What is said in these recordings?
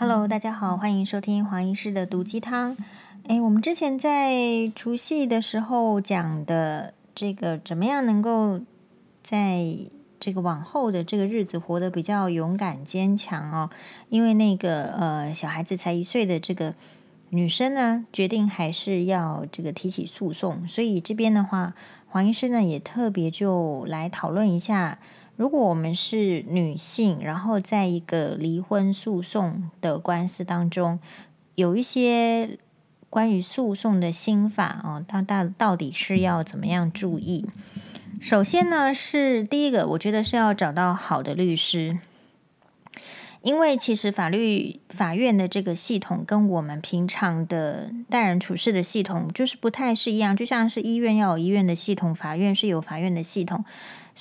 Hello，大家好，欢迎收听黄医师的毒鸡汤。诶，我们之前在除夕的时候讲的这个，怎么样能够在这个往后的这个日子活得比较勇敢坚强哦？因为那个呃，小孩子才一岁的这个女生呢，决定还是要这个提起诉讼，所以这边的话，黄医师呢也特别就来讨论一下。如果我们是女性，然后在一个离婚诉讼的官司当中，有一些关于诉讼的心法哦，到到到底是要怎么样注意？首先呢，是第一个，我觉得是要找到好的律师，因为其实法律法院的这个系统跟我们平常的待人处事的系统就是不太是一样，就像是医院要有医院的系统，法院是有法院的系统。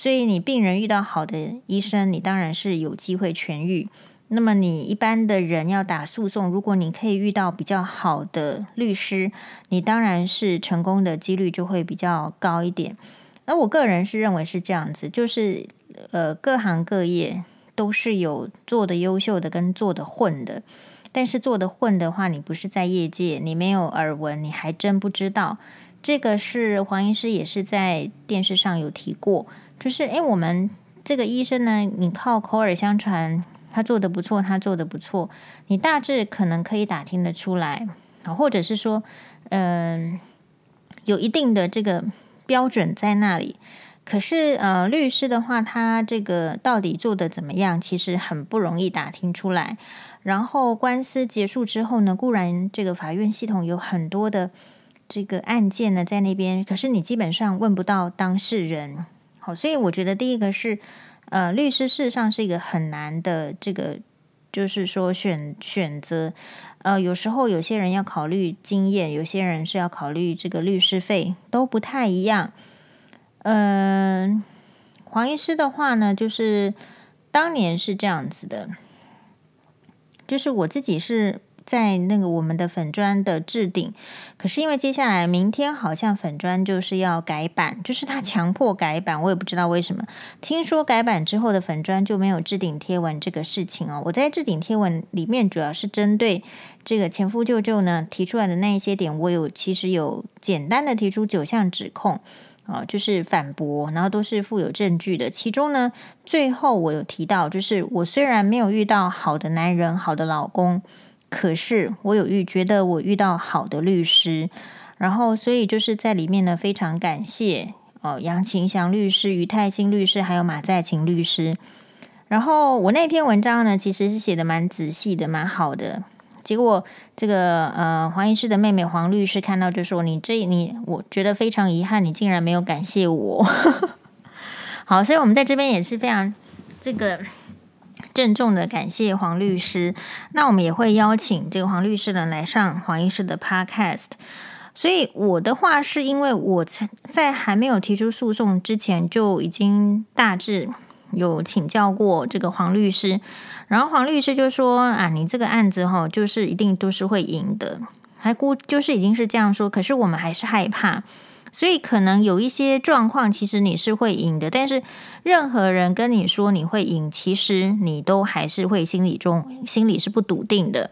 所以，你病人遇到好的医生，你当然是有机会痊愈。那么，你一般的人要打诉讼，如果你可以遇到比较好的律师，你当然是成功的几率就会比较高一点。而我个人是认为是这样子，就是呃，各行各业都是有做的优秀的跟做的混的，但是做的混的话，你不是在业界，你没有耳闻，你还真不知道。这个是黄医师也是在电视上有提过。就是，诶，我们这个医生呢，你靠口耳相传，他做的不错，他做的不错，你大致可能可以打听得出来，啊，或者是说，嗯、有一定的这个标准在那里。可是，呃，律师的话，他这个到底做的怎么样，其实很不容易打听出来。然后，官司结束之后呢，固然这个法院系统有很多的这个案件呢在那边，可是你基本上问不到当事人。所以我觉得第一个是，呃，律师事实上是一个很难的这个，就是说选选择，呃，有时候有些人要考虑经验，有些人是要考虑这个律师费，都不太一样。嗯、黄医师的话呢，就是当年是这样子的，就是我自己是。在那个我们的粉砖的置顶，可是因为接下来明天好像粉砖就是要改版，就是他强迫改版，我也不知道为什么。听说改版之后的粉砖就没有置顶贴文这个事情哦。我在置顶贴文里面主要是针对这个前夫舅舅呢提出来的那一些点，我有其实有简单的提出九项指控啊，就是反驳，然后都是附有证据的。其中呢，最后我有提到，就是我虽然没有遇到好的男人、好的老公。可是我有遇觉得我遇到好的律师，然后所以就是在里面呢，非常感谢哦，杨晴祥律师、于泰兴律师还有马在勤律师。然后我那篇文章呢，其实是写的蛮仔细的，蛮好的。结果这个呃黄医师的妹妹黄律师看到就说：“你这你我觉得非常遗憾，你竟然没有感谢我。”好，所以我们在这边也是非常这个。郑重的感谢黄律师，那我们也会邀请这个黄律师呢来上黄医师的 Podcast。所以我的话是因为我在还没有提出诉讼之前就已经大致有请教过这个黄律师，然后黄律师就说啊，你这个案子哈，就是一定都是会赢的，还估就是已经是这样说，可是我们还是害怕。所以可能有一些状况，其实你是会赢的，但是任何人跟你说你会赢，其实你都还是会心里中心里是不笃定的。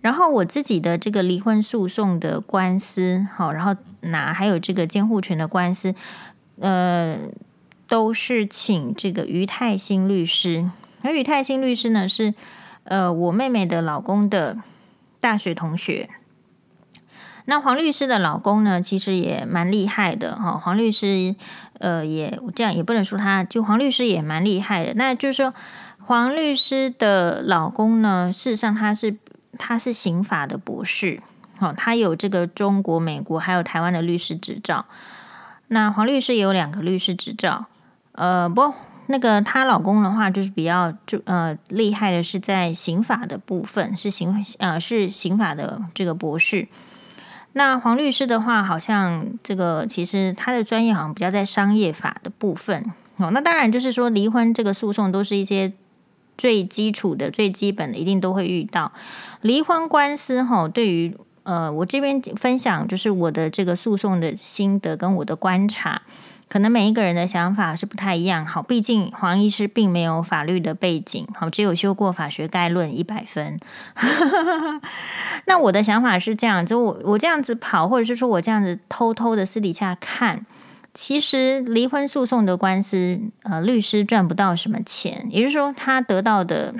然后我自己的这个离婚诉讼的官司，好，然后哪还有这个监护权的官司，呃，都是请这个于泰兴律师。而于泰兴律师呢，是呃我妹妹的老公的大学同学。那黄律师的老公呢，其实也蛮厉害的哈。黄律师，呃，也这样也不能说他，就黄律师也蛮厉害的。那就是说，黄律师的老公呢，事实上他是他是刑法的博士，哦，他有这个中国、美国还有台湾的律师执照。那黄律师也有两个律师执照，呃，不，那个她老公的话就是比较就呃厉害的是在刑法的部分，是刑呃是刑法的这个博士。那黄律师的话，好像这个其实他的专业好像比较在商业法的部分哦。那当然就是说，离婚这个诉讼都是一些最基础的、最基本的，一定都会遇到离婚官司。哈，对于呃，我这边分享就是我的这个诉讼的心得跟我的观察，可能每一个人的想法是不太一样。好，毕竟黄医师并没有法律的背景，好，只有修过法学概论一百分。那我的想法是这样子，我我这样子跑，或者是说我这样子偷偷的私底下看，其实离婚诉讼的官司，呃，律师赚不到什么钱，也就是说他得到的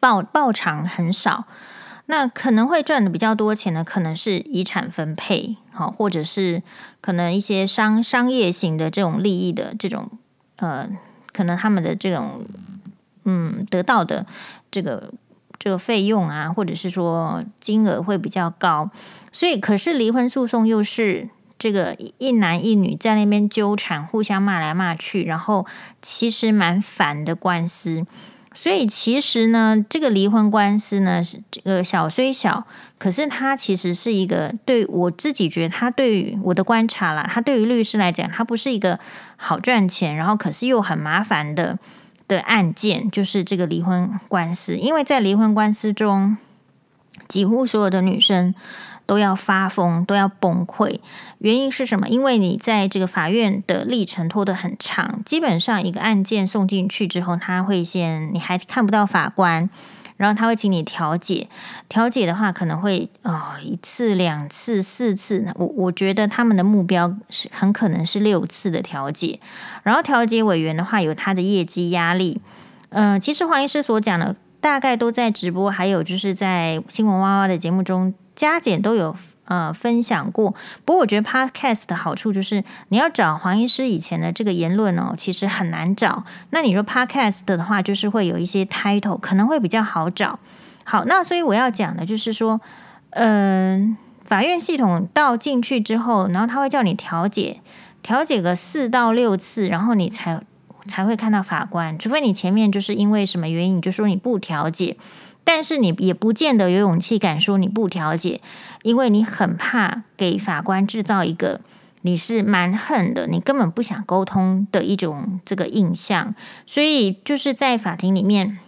报报偿很少。那可能会赚的比较多钱的，可能是遗产分配，好，或者是可能一些商商业型的这种利益的这种，呃，可能他们的这种，嗯，得到的这个这个费用啊，或者是说金额会比较高，所以可是离婚诉讼又是这个一男一女在那边纠缠，互相骂来骂去，然后其实蛮烦的官司。所以其实呢，这个离婚官司呢，是这个小虽小，可是它其实是一个对我自己觉得，它对于我的观察啦，它对于律师来讲，它不是一个好赚钱，然后可是又很麻烦的的案件，就是这个离婚官司，因为在离婚官司中，几乎所有的女生。都要发疯，都要崩溃。原因是什么？因为你在这个法院的历程拖得很长，基本上一个案件送进去之后，他会先你还看不到法官，然后他会请你调解。调解的话，可能会哦一次、两次、四次。我我觉得他们的目标是很可能是六次的调解。然后调解委员的话，有他的业绩压力。嗯、其实黄医师所讲的大概都在直播，还有就是在新闻哇哇的节目中。加减都有呃分享过，不过我觉得 Podcast 的好处就是你要找黄医师以前的这个言论哦，其实很难找。那你说 Podcast 的话，就是会有一些 title，可能会比较好找。好，那所以我要讲的就是说，嗯、法院系统到进去之后，然后他会叫你调解，调解个四到六次，然后你才才会看到法官，除非你前面就是因为什么原因，你就说你不调解。但是你也不见得有勇气敢说你不调解，因为你很怕给法官制造一个你是蛮横的，你根本不想沟通的一种这个印象。所以就是在法庭里面，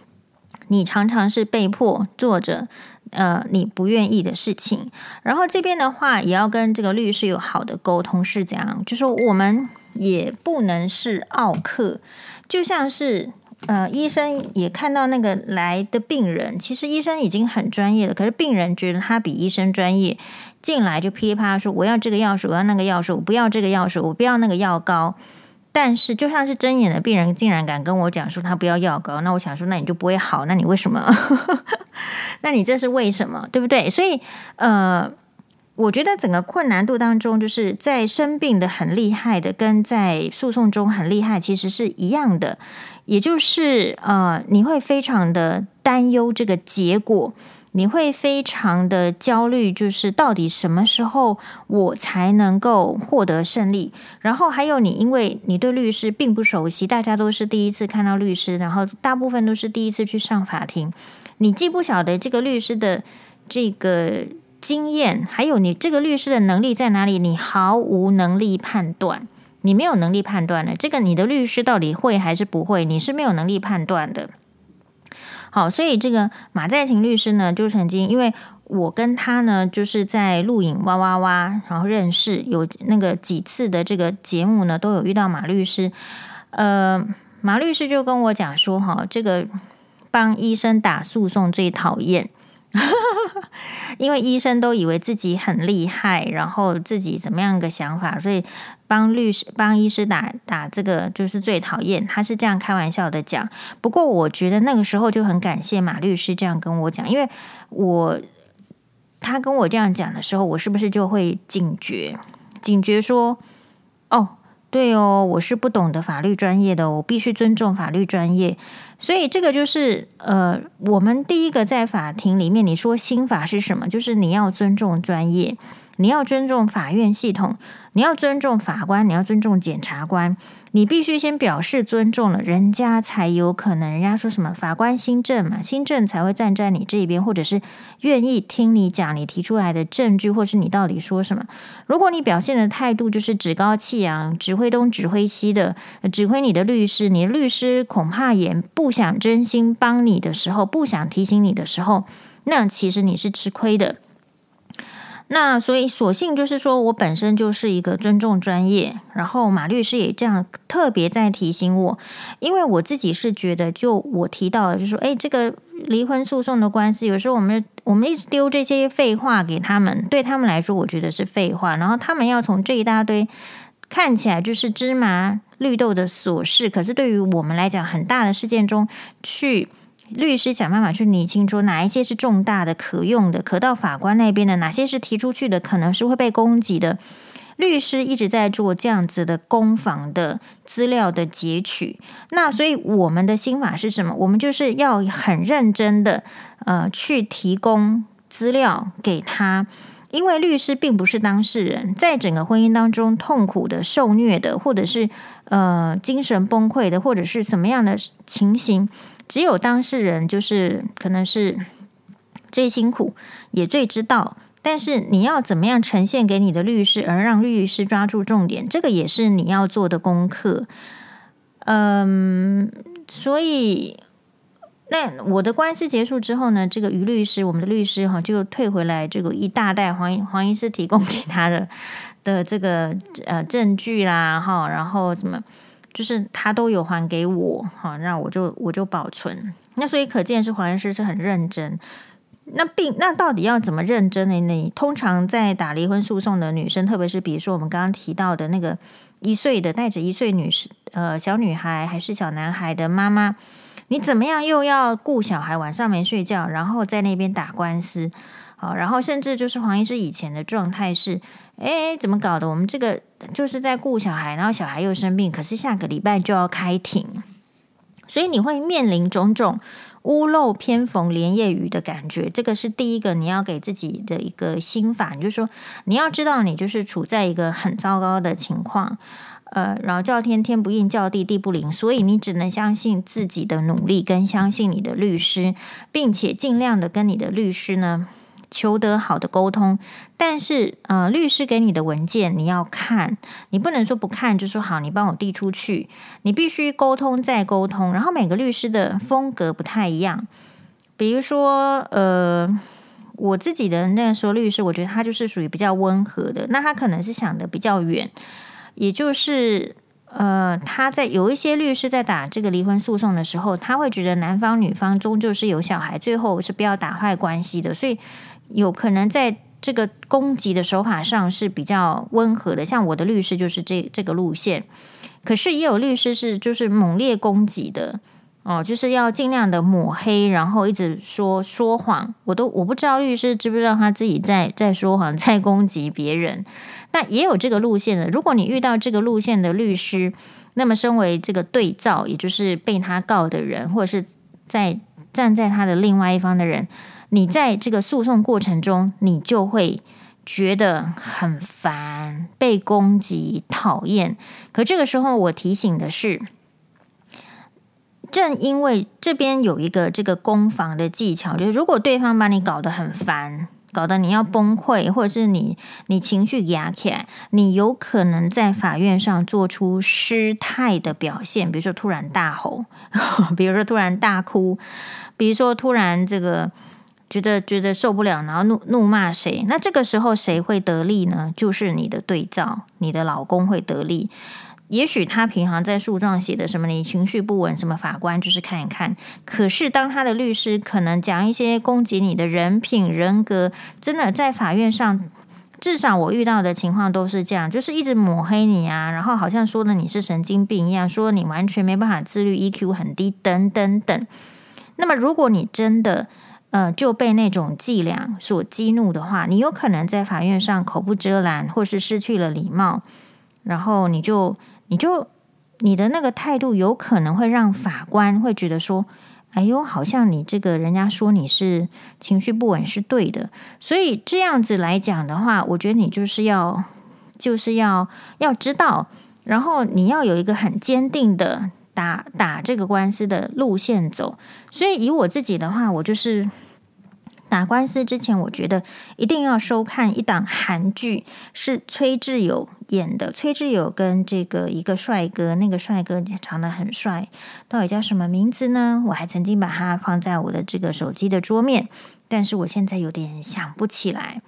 你常常是被迫做着呃你不愿意的事情。然后这边的话也要跟这个律师有好的沟通，是这样，就是我们也不能是奥客，就像是。呃，医生也看到那个来的病人，其实医生已经很专业了，可是病人觉得他比医生专业，进来就噼里啪啦说：“我要这个药水，我要那个药水，我不要这个药水，我不要那个药膏。”但是就像是针眼的病人，竟然敢跟我讲说他不要药膏，那我想说，那你就不会好？那你为什么？那你这是为什么？对不对？所以，呃。我觉得整个困难度当中，就是在生病的很厉害的，跟在诉讼中很厉害，其实是一样的。也就是呃，你会非常的担忧这个结果，你会非常的焦虑，就是到底什么时候我才能够获得胜利？然后还有你，因为你对律师并不熟悉，大家都是第一次看到律师，然后大部分都是第一次去上法庭，你既不晓得这个律师的这个。经验，还有你这个律师的能力在哪里？你毫无能力判断，你没有能力判断的。这个你的律师到底会还是不会？你是没有能力判断的。好，所以这个马在勤律师呢，就曾经因为我跟他呢，就是在录影哇哇哇，然后认识有那个几次的这个节目呢，都有遇到马律师。呃，马律师就跟我讲说，哈，这个帮医生打诉讼最讨厌。因为医生都以为自己很厉害，然后自己怎么样个想法，所以帮律师、帮医师打打这个就是最讨厌。他是这样开玩笑的讲。不过我觉得那个时候就很感谢马律师这样跟我讲，因为我他跟我这样讲的时候，我是不是就会警觉？警觉说，哦。对哦，我是不懂得法律专业的，我必须尊重法律专业。所以这个就是呃，我们第一个在法庭里面，你说心法是什么？就是你要尊重专业，你要尊重法院系统，你要尊重法官，你要尊重检察官。你必须先表示尊重了，人家才有可能。人家说什么法官心正嘛，心正才会站在你这边，或者是愿意听你讲你提出来的证据，或是你到底说什么。如果你表现的态度就是趾高气扬、指挥东指挥西的，指挥你的律师，你的律师恐怕也不想真心帮你的时候，不想提醒你的时候，那其实你是吃亏的。那所以，索性就是说我本身就是一个尊重专业，然后马律师也这样特别在提醒我，因为我自己是觉得，就我提到的，就是说，哎，这个离婚诉讼的官司，有时候我们我们一直丢这些废话给他们，对他们来说，我觉得是废话，然后他们要从这一大堆看起来就是芝麻绿豆的琐事，可是对于我们来讲，很大的事件中去。律师想办法去厘清，说哪一些是重大的、可用的、可到法官那边的，哪些是提出去的，可能是会被攻击的。律师一直在做这样子的攻防的资料的截取。那所以我们的心法是什么？我们就是要很认真的呃去提供资料给他，因为律师并不是当事人，在整个婚姻当中痛苦的、受虐的，或者是呃精神崩溃的，或者是什么样的情形。只有当事人就是可能是最辛苦，也最知道。但是你要怎么样呈现给你的律师，而让律师抓住重点，这个也是你要做的功课。嗯，所以那我的官司结束之后呢，这个于律师，我们的律师哈，就退回来这个一大袋黄黄医师提供给他的的这个呃证据啦，哈，然后什么。就是他都有还给我，好，那我就我就保存。那所以可见是黄医师是很认真。那并那到底要怎么认真呢？你通常在打离婚诉讼的女生，特别是比如说我们刚刚提到的那个一岁的带着一岁女士呃小女孩还是小男孩的妈妈，你怎么样又要顾小孩晚上没睡觉，然后在那边打官司，好，然后甚至就是黄医师以前的状态是。哎，怎么搞的？我们这个就是在顾小孩，然后小孩又生病，可是下个礼拜就要开庭，所以你会面临种种屋漏偏逢连夜雨的感觉。这个是第一个你要给自己的一个心法，你就是说你要知道你就是处在一个很糟糕的情况，呃，然后叫天天不应，叫地地不灵，所以你只能相信自己的努力，跟相信你的律师，并且尽量的跟你的律师呢。求得好的沟通，但是呃，律师给你的文件你要看，你不能说不看就说好，你帮我递出去，你必须沟通再沟通。然后每个律师的风格不太一样，比如说呃，我自己的那时候律师，我觉得他就是属于比较温和的，那他可能是想的比较远，也就是呃，他在有一些律师在打这个离婚诉讼的时候，他会觉得男方女方终究是有小孩，最后是不要打坏关系的，所以。有可能在这个攻击的手法上是比较温和的，像我的律师就是这这个路线。可是也有律师是就是猛烈攻击的哦，就是要尽量的抹黑，然后一直说说谎。我都我不知道律师知不知道他自己在在说谎，在攻击别人。但也有这个路线的。如果你遇到这个路线的律师，那么身为这个对照，也就是被他告的人，或者是在站在他的另外一方的人。你在这个诉讼过程中，你就会觉得很烦，被攻击、讨厌。可这个时候，我提醒的是，正因为这边有一个这个攻防的技巧，就是如果对方把你搞得很烦，搞得你要崩溃，或者是你你情绪压起来，你有可能在法院上做出失态的表现，比如说突然大吼，比如说突然大哭，比如说突然这个。觉得觉得受不了，然后怒怒骂谁？那这个时候谁会得利呢？就是你的对照，你的老公会得利。也许他平常在诉状写的什么，你情绪不稳，什么法官就是看一看。可是当他的律师可能讲一些攻击你的人品人格，真的在法院上，至少我遇到的情况都是这样，就是一直抹黑你啊，然后好像说的你是神经病一样，说你完全没办法自律，EQ 很低，等等等。那么如果你真的，呃，就被那种伎俩所激怒的话，你有可能在法院上口不遮拦，或是失去了礼貌，然后你就你就你的那个态度有可能会让法官会觉得说，哎呦，好像你这个人家说你是情绪不稳是对的，所以这样子来讲的话，我觉得你就是要就是要要知道，然后你要有一个很坚定的打打这个官司的路线走。所以以我自己的话，我就是。打官司之前，我觉得一定要收看一档韩剧，是崔智友演的。崔智友跟这个一个帅哥，那个帅哥长得很帅，到底叫什么名字呢？我还曾经把它放在我的这个手机的桌面，但是我现在有点想不起来。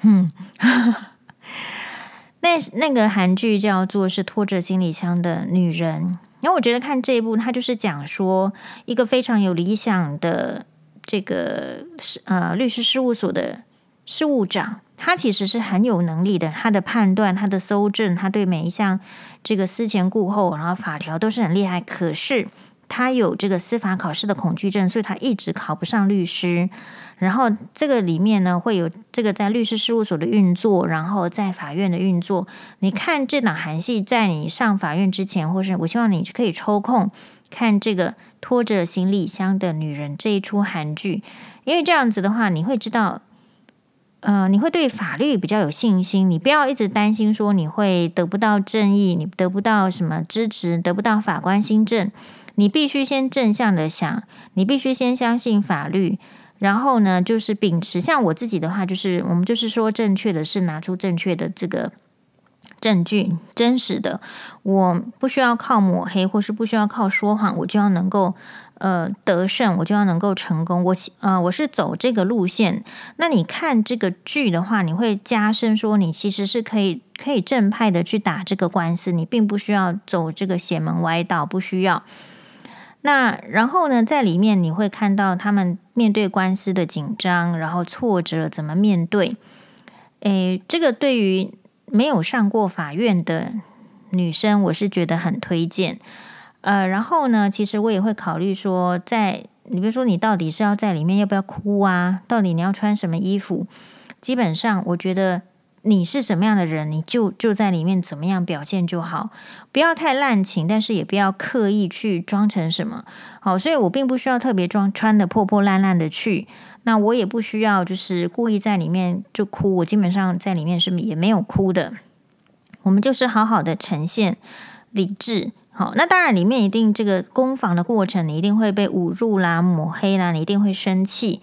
嗯，那那个韩剧叫做是拖着行李箱的女人。然后我觉得看这一部，他就是讲说一个非常有理想的这个呃律师事务所的事务长，他其实是很有能力的，他的判断、他的搜证，他对每一项这个思前顾后，然后法条都是很厉害。可是他有这个司法考试的恐惧症，所以他一直考不上律师。然后这个里面呢，会有这个在律师事务所的运作，然后在法院的运作。你看这档韩系，在你上法院之前，或是我希望你可以抽空看这个拖着行李箱的女人这一出韩剧，因为这样子的话，你会知道，呃，你会对法律比较有信心。你不要一直担心说你会得不到正义，你得不到什么支持，得不到法官心证。你必须先正向的想，你必须先相信法律。然后呢，就是秉持像我自己的话，就是我们就是说正确的是拿出正确的这个证据，真实的，我不需要靠抹黑，或是不需要靠说谎，我就要能够呃得胜，我就要能够成功。我呃我是走这个路线。那你看这个剧的话，你会加深说，你其实是可以可以正派的去打这个官司，你并不需要走这个邪门歪道，不需要。那然后呢，在里面你会看到他们面对官司的紧张，然后挫折怎么面对。诶，这个对于没有上过法院的女生，我是觉得很推荐。呃，然后呢，其实我也会考虑说，在你比如说你到底是要在里面要不要哭啊？到底你要穿什么衣服？基本上，我觉得。你是什么样的人，你就就在里面怎么样表现就好，不要太滥情，但是也不要刻意去装成什么。好，所以我并不需要特别装穿得破破烂烂的去，那我也不需要就是故意在里面就哭，我基本上在里面是也没有哭的。我们就是好好的呈现理智。好，那当然里面一定这个攻防的过程，你一定会被侮辱啦、抹黑啦，你一定会生气。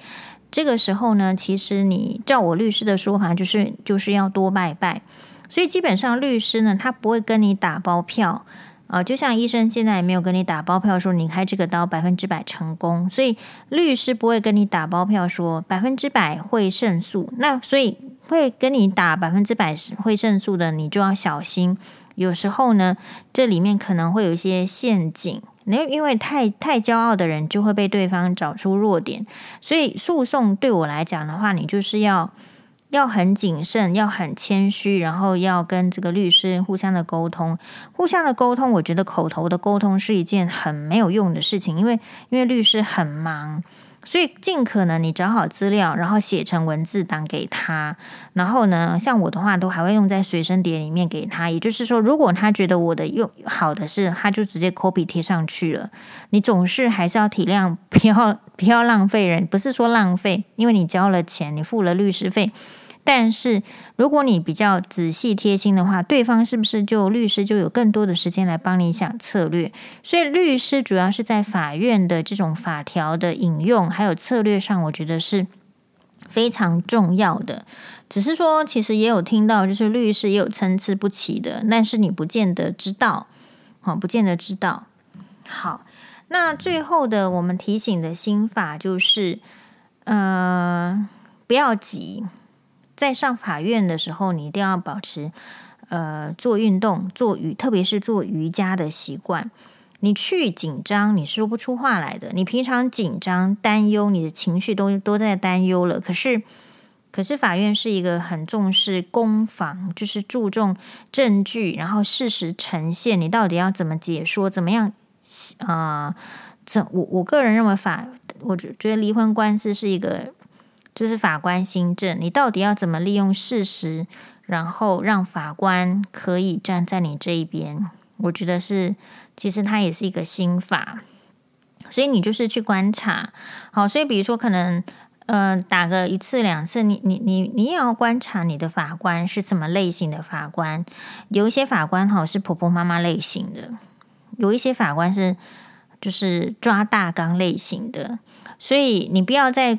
这个时候呢，其实你照我律师的说法，就是就是要多拜拜。所以基本上律师呢，他不会跟你打包票啊，就像医生现在也没有跟你打包票说你开这个刀百分之百成功。所以律师不会跟你打包票说百分之百会胜诉。那所以会跟你打百分之百会胜诉的，你就要小心。有时候呢，这里面可能会有一些陷阱。那因为太太骄傲的人就会被对方找出弱点，所以诉讼对我来讲的话，你就是要要很谨慎，要很谦虚，然后要跟这个律师互相的沟通，互相的沟通。我觉得口头的沟通是一件很没有用的事情，因为因为律师很忙。所以，尽可能你找好资料，然后写成文字档给他。然后呢，像我的话，都还会用在随身碟里面给他。也就是说，如果他觉得我的用好的是，他就直接 copy 贴上去了。你总是还是要体谅，不要不要浪费人，不是说浪费，因为你交了钱，你付了律师费。但是，如果你比较仔细贴心的话，对方是不是就律师就有更多的时间来帮你想策略？所以，律师主要是在法院的这种法条的引用还有策略上，我觉得是非常重要的。只是说，其实也有听到，就是律师也有参差不齐的，但是你不见得知道，好，不见得知道。好，那最后的我们提醒的心法就是，呃，不要急。在上法院的时候，你一定要保持呃做运动、做瑜，特别是做瑜伽的习惯。你去紧张，你说不出话来的。你平常紧张、担忧，你的情绪都都在担忧了。可是，可是法院是一个很重视攻防，就是注重证据，然后事实呈现。你到底要怎么解说？怎么样？啊、呃，怎我我个人认为法，我觉觉得离婚官司是一个。就是法官心证，你到底要怎么利用事实，然后让法官可以站在你这一边？我觉得是，其实它也是一个心法。所以你就是去观察，好，所以比如说可能，呃，打个一次两次，你你你你也要观察你的法官是什么类型的法官。有一些法官哈是婆婆妈妈类型的，有一些法官是就是抓大纲类型的，所以你不要再。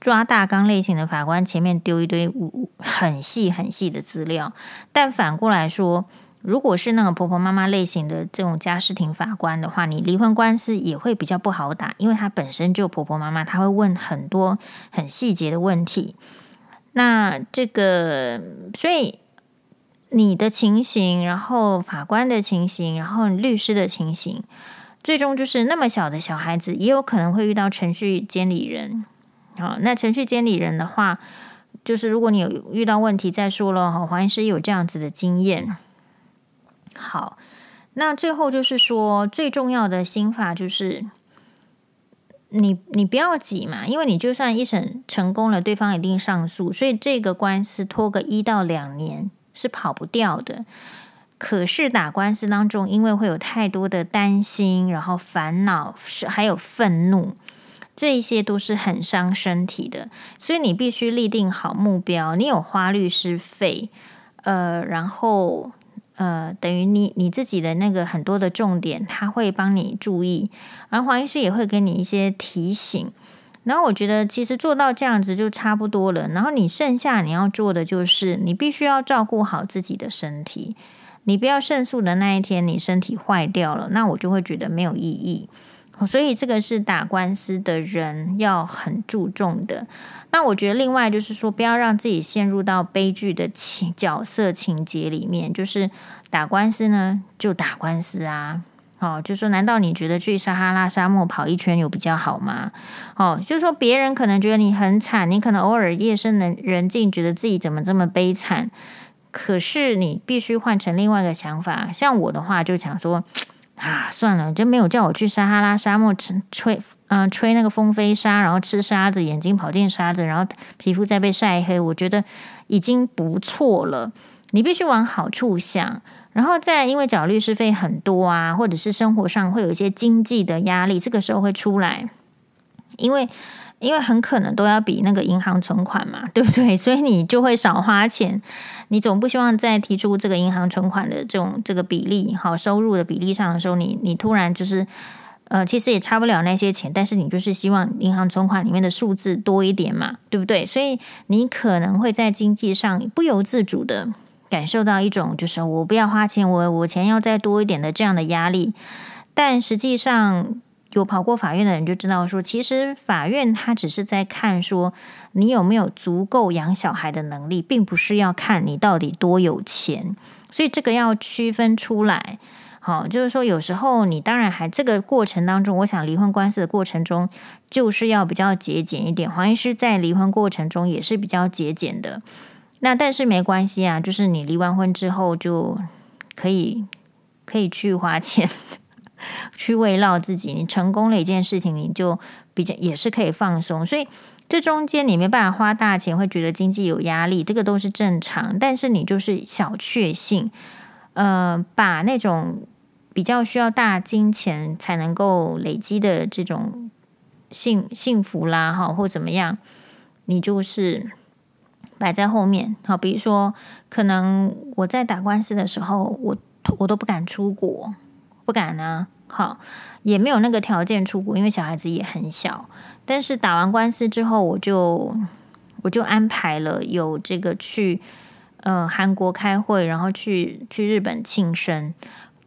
抓大纲类型的法官前面丢一堆很细很细的资料，但反过来说，如果是那个婆婆妈妈类型的这种家事庭法官的话，你离婚官司也会比较不好打，因为他本身就婆婆妈妈，他会问很多很细节的问题。那这个，所以你的情形，然后法官的情形，然后律师的情形，最终就是那么小的小孩子也有可能会遇到程序监理人。好，那程序监理人的话，就是如果你有遇到问题再说了哈。黄医师有这样子的经验。好，那最后就是说最重要的心法就是。你你不要急嘛，因为你就算一审成功了，对方一定上诉，所以这个官司拖个一到两年是跑不掉的。可是打官司当中，因为会有太多的担心，然后烦恼，是还有愤怒，这些都是很伤身体的。所以你必须立定好目标，你有花律师费，呃，然后。呃，等于你你自己的那个很多的重点，他会帮你注意，而黄医师也会给你一些提醒。然后我觉得其实做到这样子就差不多了。然后你剩下你要做的就是，你必须要照顾好自己的身体。你不要胜诉的那一天你身体坏掉了，那我就会觉得没有意义。所以这个是打官司的人要很注重的。那我觉得另外就是说，不要让自己陷入到悲剧的情角色情节里面。就是打官司呢，就打官司啊。哦，就说难道你觉得去撒哈拉沙漠跑一圈有比较好吗？哦，就是说别人可能觉得你很惨，你可能偶尔夜深的人静，觉得自己怎么这么悲惨。可是你必须换成另外一个想法。像我的话，就想说。啊，算了，就没有叫我去撒哈拉沙漠吹吹，嗯、吹那个风飞沙，然后吃沙子，眼睛跑进沙子，然后皮肤再被晒黑，我觉得已经不错了。你必须往好处想，然后再因为缴律师费很多啊，或者是生活上会有一些经济的压力，这个时候会出来，因为。因为很可能都要比那个银行存款嘛，对不对？所以你就会少花钱。你总不希望在提出这个银行存款的这种这个比例，好收入的比例上的时候，你你突然就是呃，其实也差不了那些钱，但是你就是希望银行存款里面的数字多一点嘛，对不对？所以你可能会在经济上不由自主的感受到一种就是我不要花钱，我我钱要再多一点的这样的压力，但实际上。有跑过法院的人就知道说，其实法院他只是在看说你有没有足够养小孩的能力，并不是要看你到底多有钱。所以这个要区分出来。好，就是说有时候你当然还这个过程当中，我想离婚官司的过程中就是要比较节俭一点。黄医师在离婚过程中也是比较节俭的。那但是没关系啊，就是你离完婚之后就可以可以去花钱。去慰劳自己，你成功了一件事情，你就比较也是可以放松。所以这中间你没办法花大钱，会觉得经济有压力，这个都是正常。但是你就是小确幸，呃，把那种比较需要大金钱才能够累积的这种幸幸福啦，哈，或怎么样，你就是摆在后面。好，比如说，可能我在打官司的时候，我我都不敢出国。不敢啊，好，也没有那个条件出国，因为小孩子也很小。但是打完官司之后，我就我就安排了有这个去呃韩国开会，然后去去日本庆生。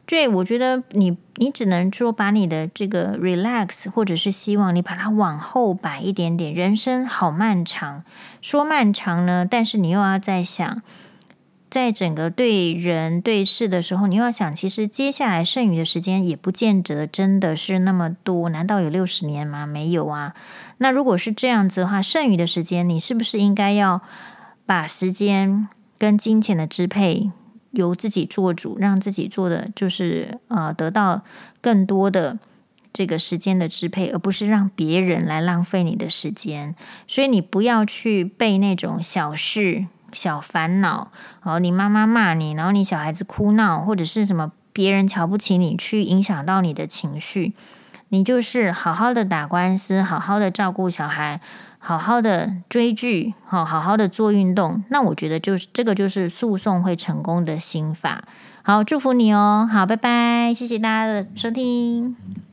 对，我觉得你你只能说把你的这个 relax 或者是希望你把它往后摆一点点。人生好漫长，说漫长呢，但是你又要再想。在整个对人对事的时候，你要想，其实接下来剩余的时间也不见得真的是那么多。难道有六十年吗？没有啊。那如果是这样子的话，剩余的时间，你是不是应该要把时间跟金钱的支配由自己做主，让自己做的就是呃得到更多的这个时间的支配，而不是让别人来浪费你的时间。所以你不要去被那种小事。小烦恼，然后你妈妈骂你，然后你小孩子哭闹，或者是什么别人瞧不起你，去影响到你的情绪，你就是好好的打官司，好好的照顾小孩，好好的追剧，好好好的做运动。那我觉得就是这个就是诉讼会成功的心法。好，祝福你哦。好，拜拜，谢谢大家的收听。